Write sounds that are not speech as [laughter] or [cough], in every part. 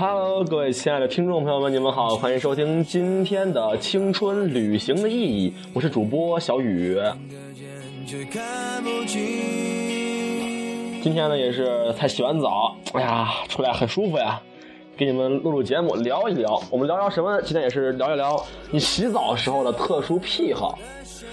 Hello，各位亲爱的听众朋友们，你们好，欢迎收听今天的《青春旅行的意义》，我是主播小雨。今天呢，也是才洗完澡，哎呀，出来很舒服呀，给你们录录节目，聊一聊。我们聊聊什么？今天也是聊一聊你洗澡时候的特殊癖好。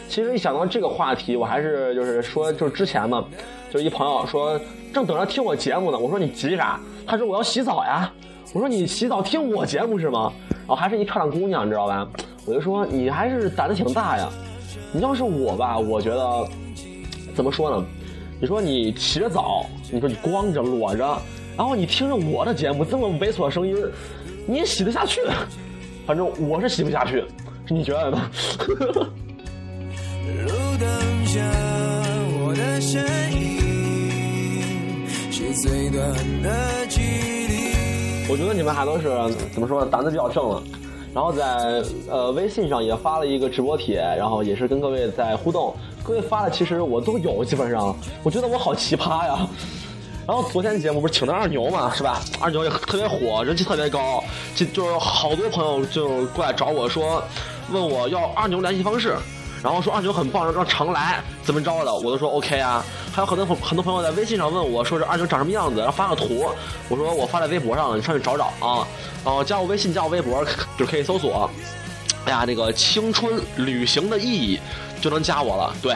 其实一想到这个话题，我还是就是说，就是之前嘛，就一朋友说正等着听我节目呢，我说你急啥？他说我要洗澡呀。我说你洗澡听我节目是吗？然后还是一漂亮姑娘，你知道吧？我就说你还是胆子挺大呀。你要是我吧，我觉得怎么说呢？你说你洗着澡，你说你光着裸着，然后你听着我的节目这么猥琐的声音，你也洗得下去？反正我是洗不下去，你觉得呢？[laughs] 路灯下，我的身影是最短的距。我觉得你们还都是怎么说呢？胆子比较正了。然后在呃微信上也发了一个直播帖，然后也是跟各位在互动。各位发的其实我都有，基本上我觉得我好奇葩呀。然后昨天节目不是请的二牛嘛，是吧？二牛也特别火，人气特别高，就就是好多朋友就过来找我说，问我要二牛联系方式。然后说二牛很棒，让常来怎么着的，我都说 OK 啊。还有很多朋很多朋友在微信上问我说这二牛长什么样子，然后发个图，我说我发在微博上了，你上去找找啊。然后加我微信，加我微博就可以搜索。哎呀，那个青春旅行的意义就能加我了，对。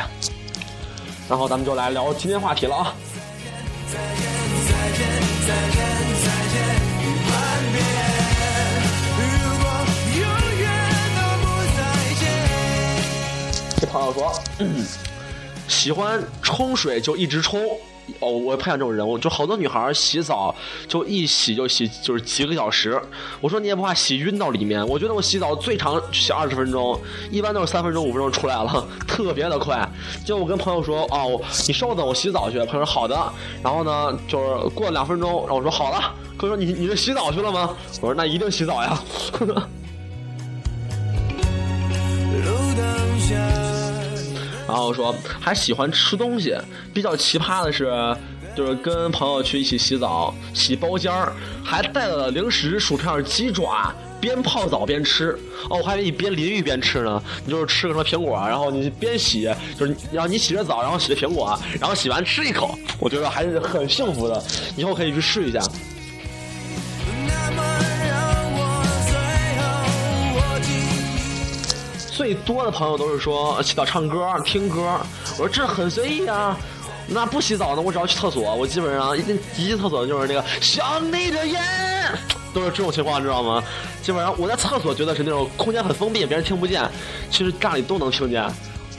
然后咱们就来聊今天话题了啊。这朋友说，嗯喜欢冲水就一直冲。哦，我碰见这种人，物就好多女孩洗澡就一洗就洗就是几个小时。我说你也不怕洗晕到里面？我觉得我洗澡最长洗二十分钟，一般都是三分钟五分钟出来了，特别的快。就我跟朋友说哦，你稍等，我洗澡去。朋友说好的。然后呢，就是过了两分钟，然后我说好了。朋友说你你是洗澡去了吗？我说那一定洗澡呀路灯下。[laughs] 然后说还喜欢吃东西，比较奇葩的是，就是跟朋友去一起洗澡，洗包间儿，还带了零食、薯片、鸡爪，边泡澡边吃。哦，我还以为你边淋浴边吃呢，你就是吃个什么苹果，然后你边洗，就是然后你洗着澡，然后洗着苹果，然后洗完吃一口，我觉得还是很幸福的，以后可以去试一下。最多的朋友都是说洗澡唱歌听歌，我说这很随意啊。那不洗澡呢？我只要去厕所，我基本上一进一进厕所就是那个想你的眼，都是这种情况，知道吗？基本上我在厕所觉得是那种空间很封闭，别人听不见，其实家里都能听见，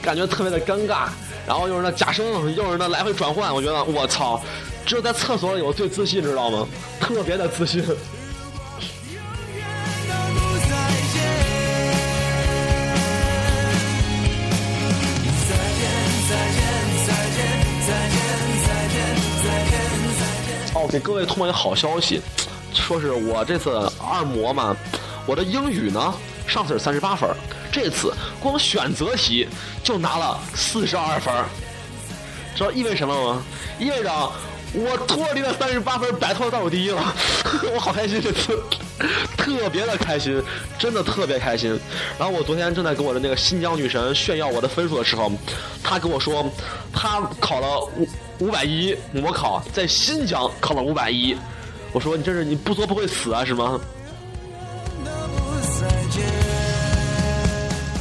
感觉特别的尴尬。然后又是那假声，又是那来回转换，我觉得我操，只有在厕所里我最自信，知道吗？特别的自信。给各位通报一个好消息，说是我这次二模嘛，我的英语呢上次是三十八分，这次光选择题就拿了四十二分，知道意味什么吗？意味着我脱离了三十八分，摆脱了倒数第一了，[laughs] 我好开心这次，特别的开心，真的特别开心。然后我昨天正在跟我的那个新疆女神炫耀我的分数的时候，她跟我说，她考了五。百一模考在新疆考了五百一，我说你这是你不作不会死啊是吗？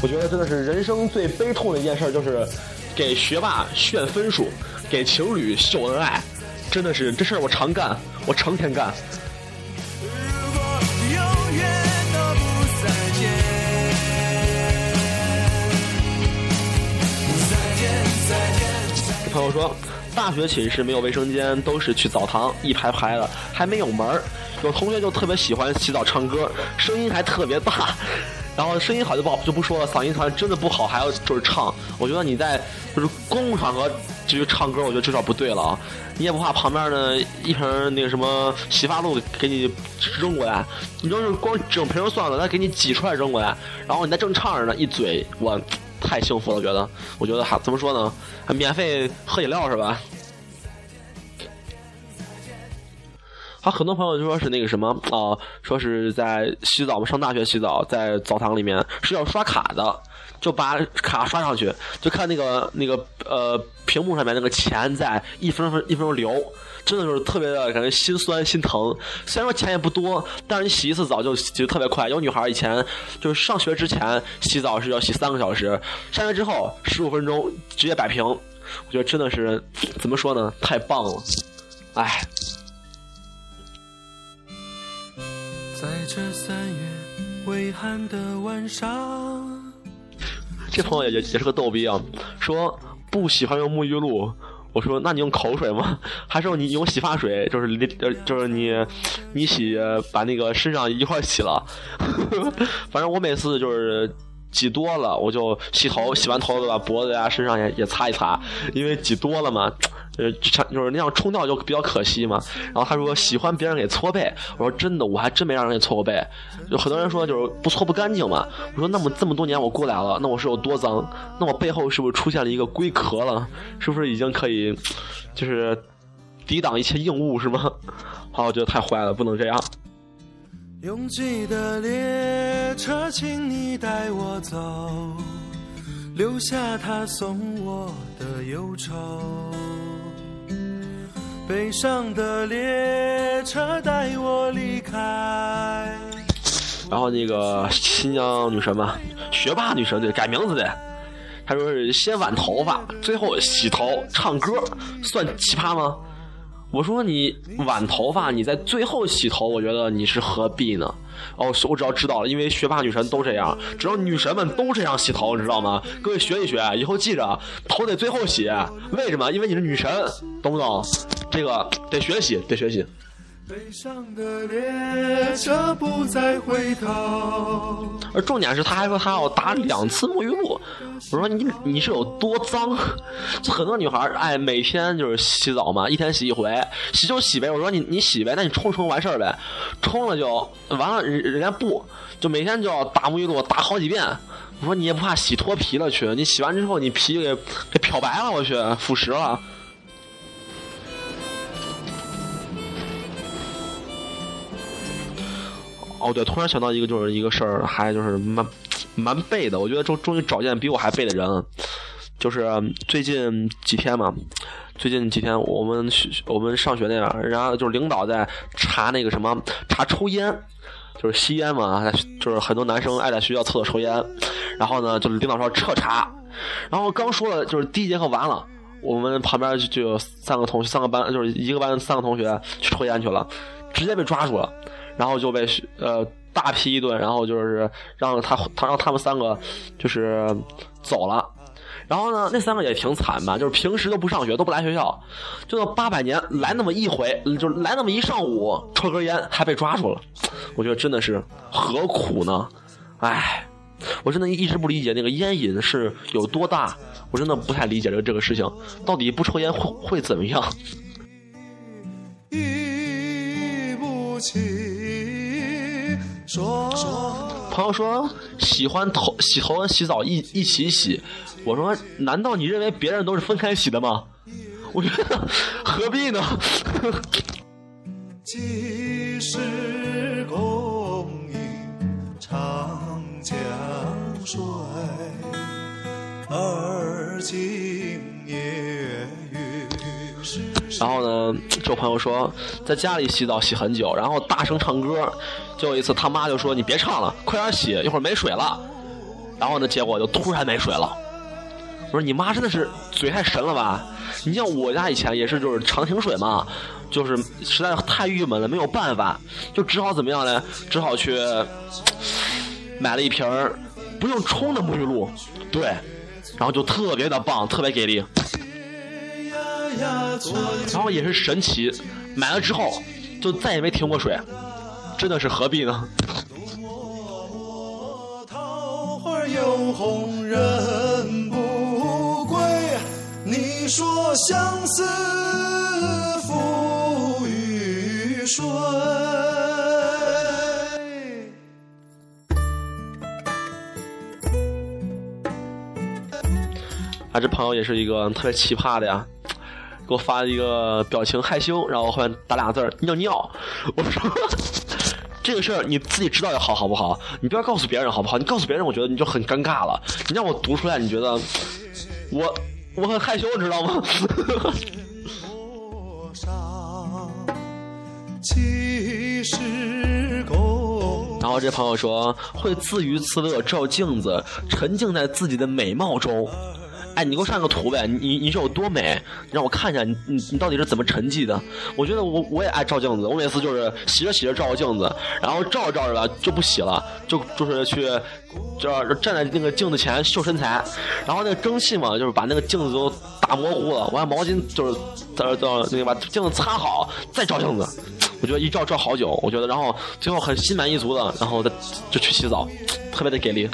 我觉得真的是人生最悲痛的一件事，就是给学霸炫分数，给情侣秀恩爱，真的是这事儿我常干，我成天干。朋友说。大学寝室没有卫生间，都是去澡堂一排排的，还没有门儿。有同学就特别喜欢洗澡唱歌，声音还特别大。[laughs] 然后声音好就不好就不说了，嗓音团真的不好，还要就是唱。我觉得你在就是公共场合继续唱歌，我觉得这点不对了啊！你也不怕旁边的一瓶那个什么洗发露给你扔过来？你要是光整瓶算了，他给你挤出来扔过来，然后你再正唱着呢，一嘴我。太幸福了，觉得，我觉得还怎么说呢？还免费喝饮料是吧？他很多朋友就说是那个什么啊，说是在洗澡嘛，上大学洗澡，在澡堂里面是要刷卡的，就把卡刷上去，就看那个那个呃屏幕上面那个钱在一分分一分钟流，真的就是特别的感觉心酸心疼。虽然说钱也不多，但是你洗一次澡就洗特别快。有女孩以前就是上学之前洗澡是要洗三个小时，上学之后十五分钟直接摆平。我觉得真的是怎么说呢？太棒了，哎。在这三月微寒的晚上，这朋友也也也是个逗逼啊，说不喜欢用沐浴露。我说那你用口水吗？还是你用洗发水？就是你呃，就是你你洗把那个身上一块洗了。[laughs] 反正我每次就是挤多了，我就洗头，洗完头把脖子呀、身上也也擦一擦，因为挤多了嘛。呃，就是那样冲掉就比较可惜嘛。然后他说喜欢别人给搓背，我说真的，我还真没让人给搓过背。就很多人说就是不搓不干净嘛。我说那么这么多年我过来了，那我是有多脏？那我背后是不是出现了一个龟壳了？是不是已经可以就是抵挡一切硬物是吗？好，我觉得太坏了，不能这样。拥挤的列车，请你带我走，留下他送我的忧愁。悲伤的列车带我离开。然后那个新疆女神嘛，学霸女神对，改名字的。她说是先挽头发，最后洗头唱歌，算奇葩吗？我说你挽头发，你在最后洗头，我觉得你是何必呢？哦，我只要知道了，因为学霸女神都这样，只要女神们都这样洗头，你知道吗？各位学一学，以后记着头得最后洗，为什么？因为你是女神，懂不懂？这个得学习，得学习。而重点是，他还说他要打两次沐浴露。我说你你是有多脏？就很多女孩爱每天就是洗澡嘛，一天洗一回，洗就洗呗。我说你你洗呗，那你冲冲完事儿呗，冲了就完了。人人家不，就每天就要打沐浴露，打好几遍。我说你也不怕洗脱皮了去？你洗完之后你皮给给漂白了，我去腐蚀了。哦，对，突然想到一个，就是一个事儿，还就是蛮蛮背的。我觉得终终于找见比我还背的人。就是最近几天嘛，最近几天我们学我们上学那边，然后就是领导在查那个什么查抽烟，就是吸烟嘛，就是很多男生爱在学校厕所抽烟。然后呢，就是领导说彻查，然后刚说了，就是第一节课完了，我们旁边就就有三个同学，三个班就是一个班三个同学去抽烟去了，直接被抓住了。然后就被呃大批一顿，然后就是让他他让他们三个就是走了，然后呢那三个也挺惨吧，就是平时都不上学都不来学校，就那八百年来那么一回，就来那么一上午抽根烟还被抓住了，我觉得真的是何苦呢？唉，我真的一直不理解那个烟瘾是有多大，我真的不太理解这个这个事情，到底不抽烟会会怎么样？[laughs] 一不弃说朋友说喜欢头洗头跟洗澡一一起洗，我说难道你认为别人都是分开洗的吗？[laughs] 我觉得何必呢？几时共饮长江水，而今夜然后呢，这朋友说在家里洗澡洗很久，然后大声唱歌。就有一次他妈就说：“你别唱了，快点洗，一会儿没水了。”然后呢，结果就突然没水了。我说：“你妈真的是嘴太神了吧？你像我家以前也是，就是常停水嘛，就是实在太郁闷了，没有办法，就只好怎么样呢？只好去买了一瓶不用冲的沐浴露，对，然后就特别的棒，特别给力。”然后也是神奇，买了之后就再也没停过水，真的是何必呢？你说相思付与谁？啊，这朋友也是一个特别奇葩的呀。给我发了一个表情害羞，然后后面打俩字儿尿尿。[laughs] 我说这个事儿你自己知道就好，好不好？你不要告诉别人，好不好？你告诉别人，我觉得你就很尴尬了。你让我读出来，你觉得我我很害羞，知道吗？[laughs] 然后这朋友说会自娱自乐照镜子，沉浸在自己的美貌中。你给我上个图呗！你你是有多美？让我看一下你你你到底是怎么沉寂的？我觉得我我也爱照镜子，我每次就是洗着洗着照个镜子，然后照着照着吧就不洗了，就就是去，就站在那个镜子前秀身材，然后那个蒸汽嘛，就是把那个镜子都打模糊了，我用毛巾就是在在那个把镜子擦好，再照镜子。我觉得一照照好久，我觉得然后最后很心满意足的，然后再就去洗澡，特别的给力。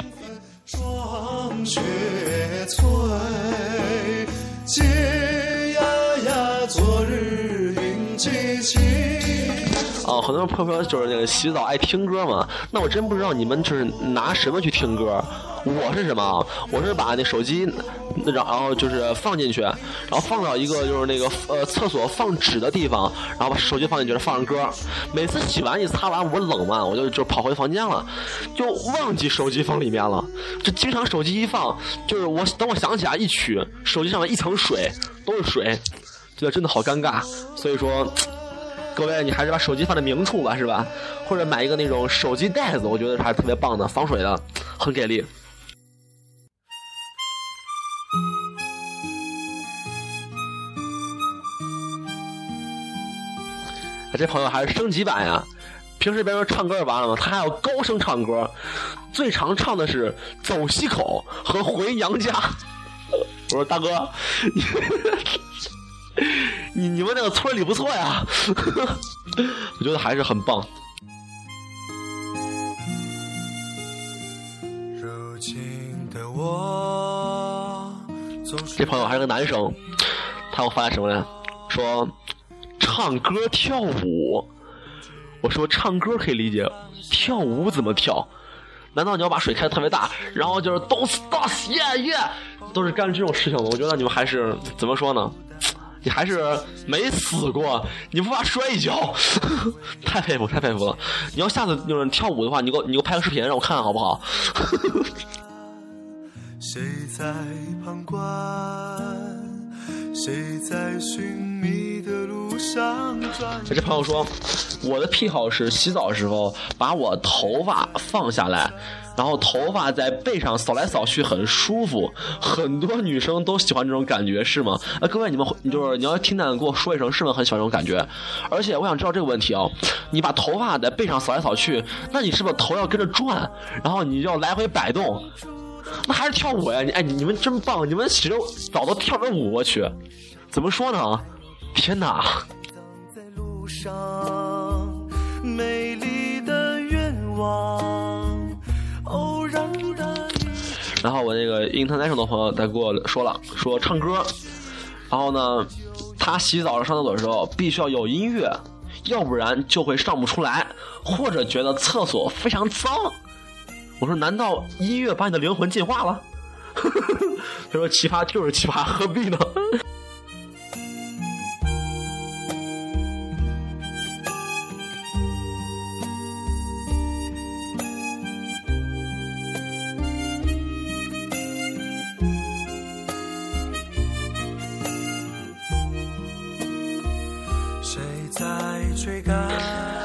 哦，很多人朋友就是那个洗澡爱听歌嘛，那我真不知道你们就是拿什么去听歌。我是什么？我是把那手机，然后就是放进去，然后放到一个就是那个呃厕所放纸的地方，然后把手机放进去，放上歌。每次洗完一擦完，我冷嘛，我就就跑回房间了，就忘记手机放里面了。就经常手机一放，就是我等我想起来一取，手机上面一层水，都是水，觉得真的好尴尬。所以说，各位你还是把手机放在明处吧，是吧？或者买一个那种手机袋子，我觉得还是特别棒的，防水的，很给力。这朋友还是升级版呀！平时别说唱歌就完了吗？他还要高声唱歌，最常唱的是《走西口》和《回娘家》。[laughs] 我说大哥，你 [laughs] 你你们那个村里不错呀，[laughs] 我觉得还是很棒。这朋友还是个男生，他给我发来什么呢？说。唱歌跳舞，我说唱歌可以理解，跳舞怎么跳？难道你要把水开的特别大，然后就是 don't stop yeah yeah，都是干这种事情的？我觉得你们还是怎么说呢？你还是没死过，你不怕摔一跤？[laughs] 太佩服，太佩服了！你要下次就是跳舞的话，你给我你给我拍个视频让我看看好不好？[laughs] 谁在旁观？谁在寻觅的路？这朋友说，我的癖好是洗澡的时候把我头发放下来，然后头发在背上扫来扫去，很舒服。很多女生都喜欢这种感觉，是吗？啊，各位你们就是你要听的，跟我说一声，是吗？很喜欢这种感觉。而且我想知道这个问题啊，你把头发在背上扫来扫去，那你是不是头要跟着转，然后你要来回摆动？那还是跳舞呀！你哎，你们真棒！你们洗着澡都跳着舞，我去，怎么说呢？天哪！然后我那个 international 的朋友在给我说了，说唱歌，然后呢，他洗澡上厕所的时候必须要有音乐，要不然就会上不出来，或者觉得厕所非常脏。我说：“难道音乐把你的灵魂进化了？”他说：“奇葩就是奇葩，何必呢？”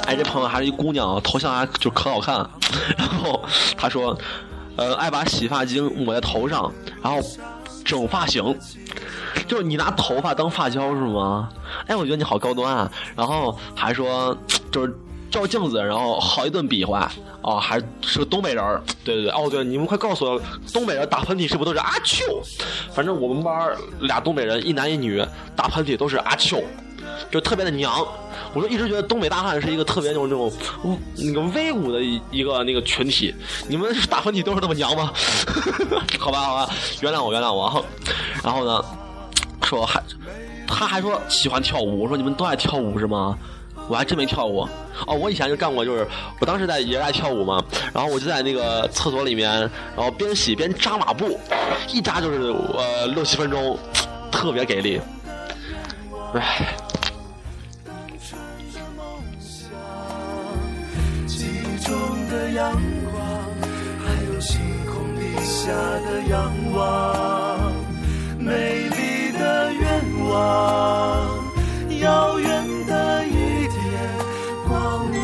哎，这朋友还是一姑娘啊，头像还就可好看。[laughs] 然后他说，呃，爱把洗发精抹在头上，然后整发型，就是你拿头发当发胶是吗？哎，我觉得你好高端啊。然后还说，就是照镜子，然后好一顿比划。哦，还是个东北人对对对，哦对，你们快告诉我，东北人打喷嚏是不是都是阿秋？反正我们班俩东北人，一男一女，打喷嚏都是阿秋。就特别的娘，我说一直觉得东北大汉是一个特别那种那种那个威武的一一个那个群体。你们 [laughs] 打喷嚏都是那么娘吗？[laughs] 好吧好吧，原谅我原谅我。然后呢，说还他还说喜欢跳舞。我说你们都爱跳舞是吗？我还真没跳过。哦，我以前就干过，就是我当时在也爱跳舞嘛。然后我就在那个厕所里面，然后边洗边扎马步，一扎就是呃六七分钟，特别给力。唉。美丽的愿望，遥远的一点光亮。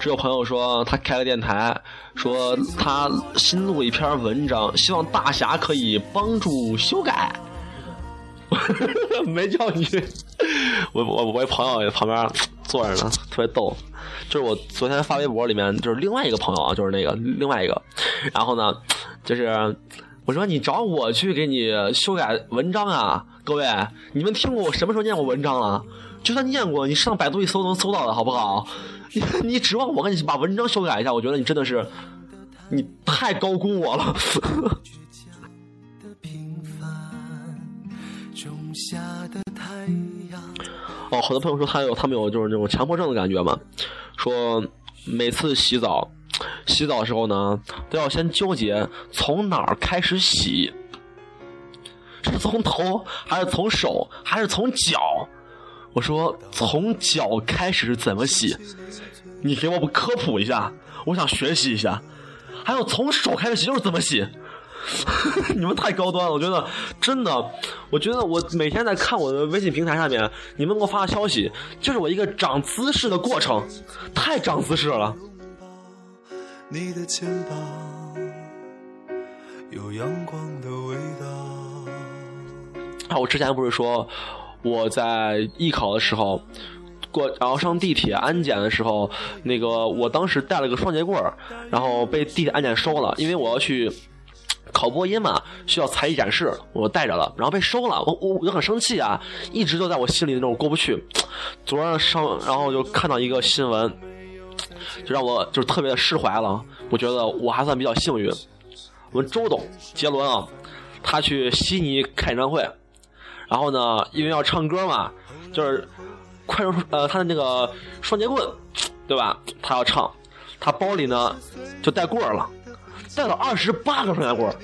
只有朋友说他开了电台，说他新录一篇文章，希望大侠可以帮助修改。[laughs] 没叫你，[laughs] 我我我一朋友旁边坐着呢，[laughs] 特别逗。就是我昨天发微博里面，就是另外一个朋友啊，就是那个另外一个，然后呢，就是我说你找我去给你修改文章啊，各位，你们听过我什么时候念过文章啊？就算念过，你上百度一搜能搜到的，好不好？[laughs] 你你指望我给你把文章修改一下？我觉得你真的是，你太高估我了。[laughs] 哦，很多朋友说他有他们有就是那种强迫症的感觉嘛，说每次洗澡，洗澡的时候呢都要先纠结从哪儿开始洗，是从头还是从手还是从脚？我说从脚开始怎么洗？你给我们科普一下，我想学习一下。还有从手开始洗又是怎么洗？[laughs] 你们太高端了，我觉得真的，我觉得我每天在看我的微信平台上面，你们给我发的消息，就是我一个长姿势的过程，太长姿势了。你的肩膀有阳光的味道。啊，我之前不是说我在艺考的时候过，然后上地铁安检的时候，那个我当时带了个双节棍儿，然后被地铁安检收了，因为我要去。考播音嘛，需要才艺展示，我带着了，然后被收了，我我我就很生气啊，一直都在我心里那种过不去。[tsk] 昨天上，然后就看到一个新闻，就让我就是特别的释怀了。我觉得我还算比较幸运。我们周董杰伦啊，他去悉尼开演唱会，然后呢，因为要唱歌嘛，就是快手呃他的那个双节棍，对吧？他要唱，他包里呢就带棍儿了。带了二十八根双截棍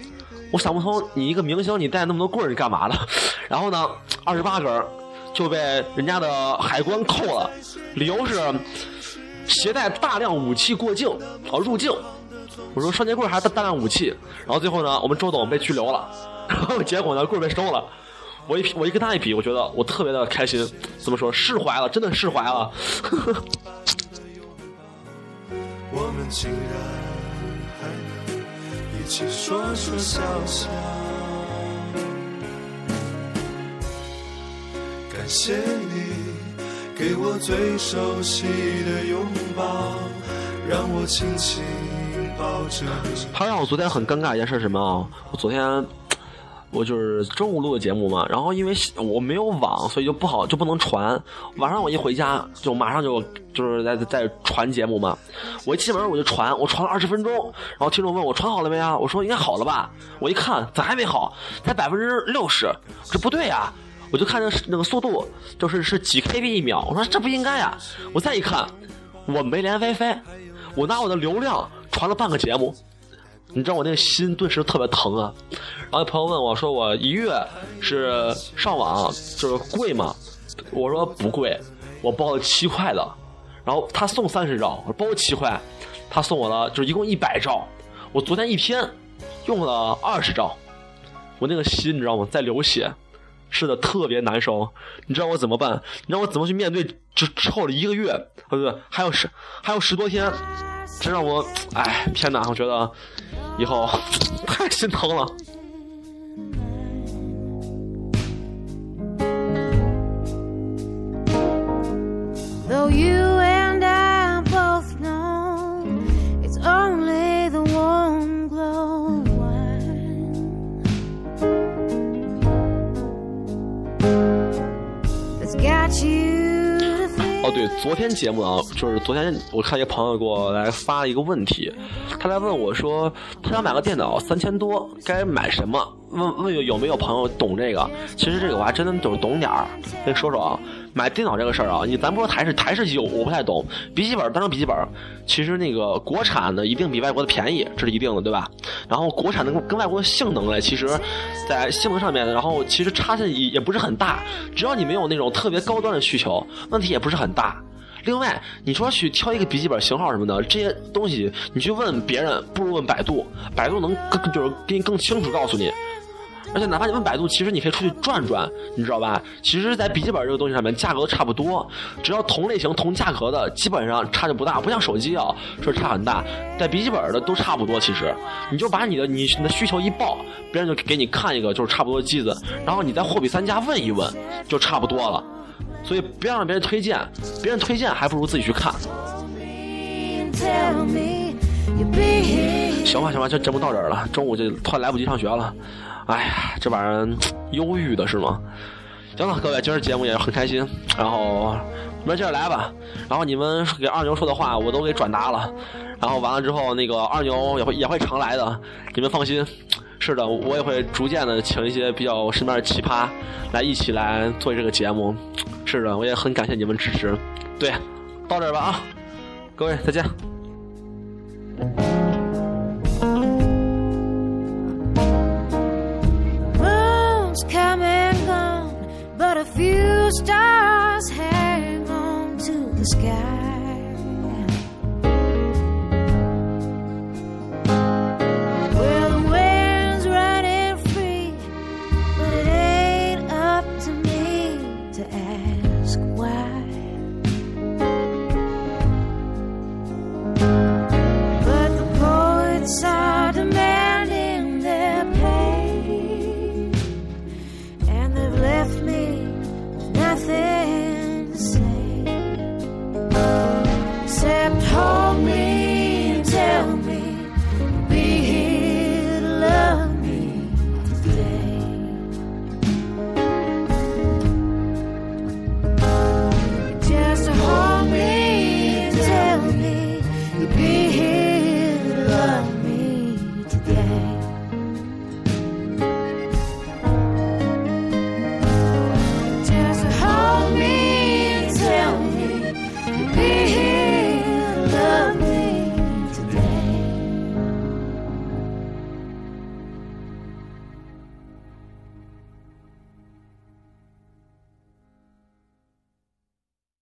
我想不通，你一个明星，你带那么多棍儿，你干嘛的？[laughs] 然后呢，二十八根就被人家的海关扣了，理由是携带大量武器过境啊入境。我说双截棍还是大量武器，然后最后呢，我们周董被拘留了，[laughs] 然后结果呢，棍儿被收了。我一我一跟他一比，我觉得我特别的开心，怎么说释怀了，真的释怀了。[laughs] 我们竟然。起说说笑笑。感谢你给我最熟悉的拥抱，让我轻轻抱着你。他让我昨天很尴尬一件事是什么啊？我昨天。我就是中午录的节目嘛，然后因为我没有网，所以就不好就不能传。晚上我一回家就马上就就是在在传节目嘛。我一进门我就传，我传了二十分钟，然后听众问我传好了没啊？我说应该好了吧。我一看咋还没好？才百分之六十，这不对呀！我就看那那个速度就是是几 KB 一秒，我说这不应该呀。我再一看，我没连 WiFi，我拿我的流量传了半个节目。你知道我那个心顿时特别疼啊！然后朋友问我说：“我一月是上网就是贵吗？”我说不贵，我包了七块的。然后他送三十兆，我包七块，他送我了，就是一共一百兆。我昨天一天用了二十兆，我那个心你知道吗？在流血，是的，特别难受。你知道我怎么办？你知道我怎么去面对？就之后的一个月，不对，还有十还有十多天，这让我哎天哪！我觉得。以后 [laughs] 太心疼了。昨天节目啊，就是昨天我看一个朋友给我来发了一个问题，他来问我说，他想买个电脑三千多，该买什么？问问有有没有朋友懂这个？其实这个我还真的就是懂点儿，跟你说说啊。买电脑这个事儿啊，你咱不说台式台式机，我不太懂。笔记本当成笔记本，其实那个国产的一定比外国的便宜，这是一定的，对吧？然后国产的跟外国的性能嘞，其实，在性能上面，然后其实差距也也不是很大。只要你没有那种特别高端的需求，问题也不是很大。另外，你说去挑一个笔记本型号什么的，这些东西你去问别人，不如问百度，百度能更就是给你更清楚告诉你。而且哪怕你问百度，其实你可以出去转转，你知道吧？其实，在笔记本这个东西上面，价格都差不多，只要同类型、同价格的，基本上差就不大。不像手机啊，说差很大。在笔记本的都差不多，其实，你就把你的你的需求一报，别人就给你看一个就是差不多的机子，然后你再货比三家问一问，就差不多了。所以不要让别人推荐，别人推荐还不如自己去看。行吧，行吧，这节目到这儿了，中午就突然来不及上学了。哎呀，这玩意儿忧郁的是吗？行了，各位，今儿节目也很开心，然后明儿接着来吧。然后你们给二牛说的话，我都给转达了。然后完了之后，那个二牛也会也会常来的，你们放心。是的，我也会逐渐的请一些比较身边的奇葩来一起来做这个节目。是的，我也很感谢你们支持。对，到这儿吧啊，各位再见。Sky.